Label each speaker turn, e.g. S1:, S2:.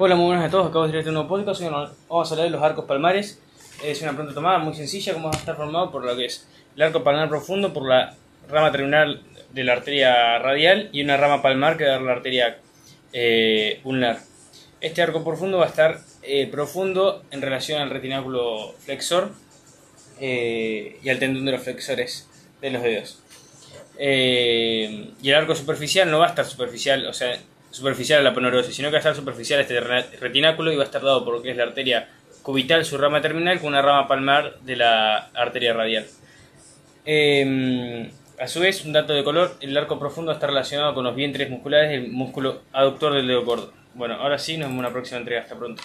S1: Hola, muy buenas a todos. Acabo de traerte un nuevo podcast. Hoy vamos a hablar de los arcos palmares. Es una pregunta tomada muy sencilla. ¿Cómo va a estar formado por lo que es el arco palmar profundo, por la rama terminal de la arteria radial y una rama palmar que da la arteria eh, ulnar? Este arco profundo va a estar eh, profundo en relación al retináculo flexor eh, y al tendón de los flexores de los dedos. Eh, y el arco superficial no va a estar superficial, o sea, superficial a la ponorosis, sino que va a estar superficial a este retináculo y va a estar dado por lo que es la arteria cubital, su rama terminal, con una rama palmar de la arteria radial. Eh, a su vez, un dato de color, el arco profundo está relacionado con los vientres musculares del músculo aductor del dedo gordo. Bueno, ahora sí, nos vemos en una próxima entrega. Hasta pronto.